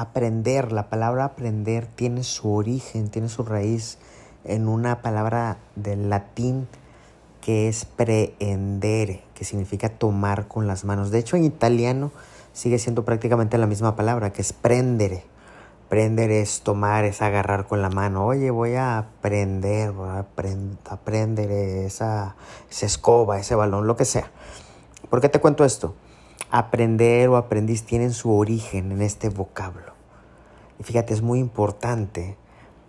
aprender, la palabra aprender tiene su origen, tiene su raíz en una palabra del latín que es preendere, que significa tomar con las manos. De hecho, en italiano sigue siendo prácticamente la misma palabra, que es prendere. Prender es tomar, es agarrar con la mano. Oye, voy a prender, voy a, prender esa, esa escoba, ese balón, lo que sea. ¿Por qué te cuento esto? Aprender o aprendiz tienen su origen en este vocablo. Y fíjate, es muy importante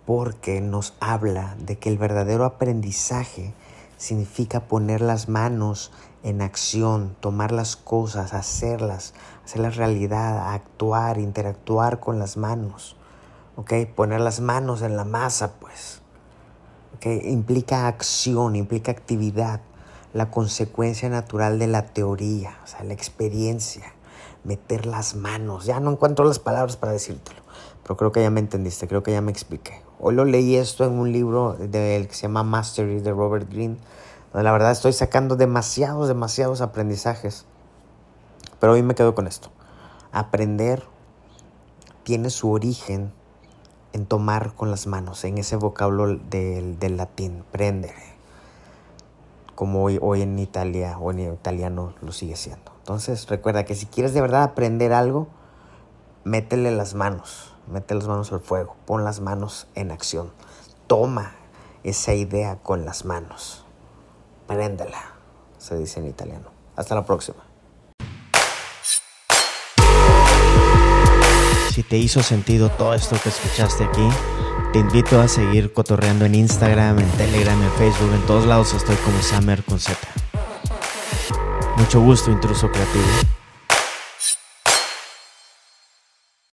porque nos habla de que el verdadero aprendizaje significa poner las manos en acción, tomar las cosas, hacerlas, hacerlas realidad, actuar, interactuar con las manos. ¿Ok? Poner las manos en la masa, pues. Implica acción, implica actividad, la consecuencia natural de la teoría, o sea, la experiencia, meter las manos. Ya no encuentro las palabras para decírtelo, pero creo que ya me entendiste, creo que ya me expliqué. Hoy lo leí esto en un libro de, que se llama Mastery de Robert Greene, donde la verdad estoy sacando demasiados, demasiados aprendizajes. Pero hoy me quedo con esto. Aprender tiene su origen en tomar con las manos, en ese vocablo del, del latín, prendere, como hoy, hoy en Italia o en italiano lo sigue siendo. Entonces recuerda que si quieres de verdad aprender algo, métele las manos, mete las manos al fuego, pon las manos en acción, toma esa idea con las manos, préndela, se dice en italiano. Hasta la próxima. Si te hizo sentido todo esto que escuchaste aquí, te invito a seguir cotorreando en Instagram, en Telegram, en Facebook, en todos lados estoy como Summer con Z. Mucho gusto, intruso creativo.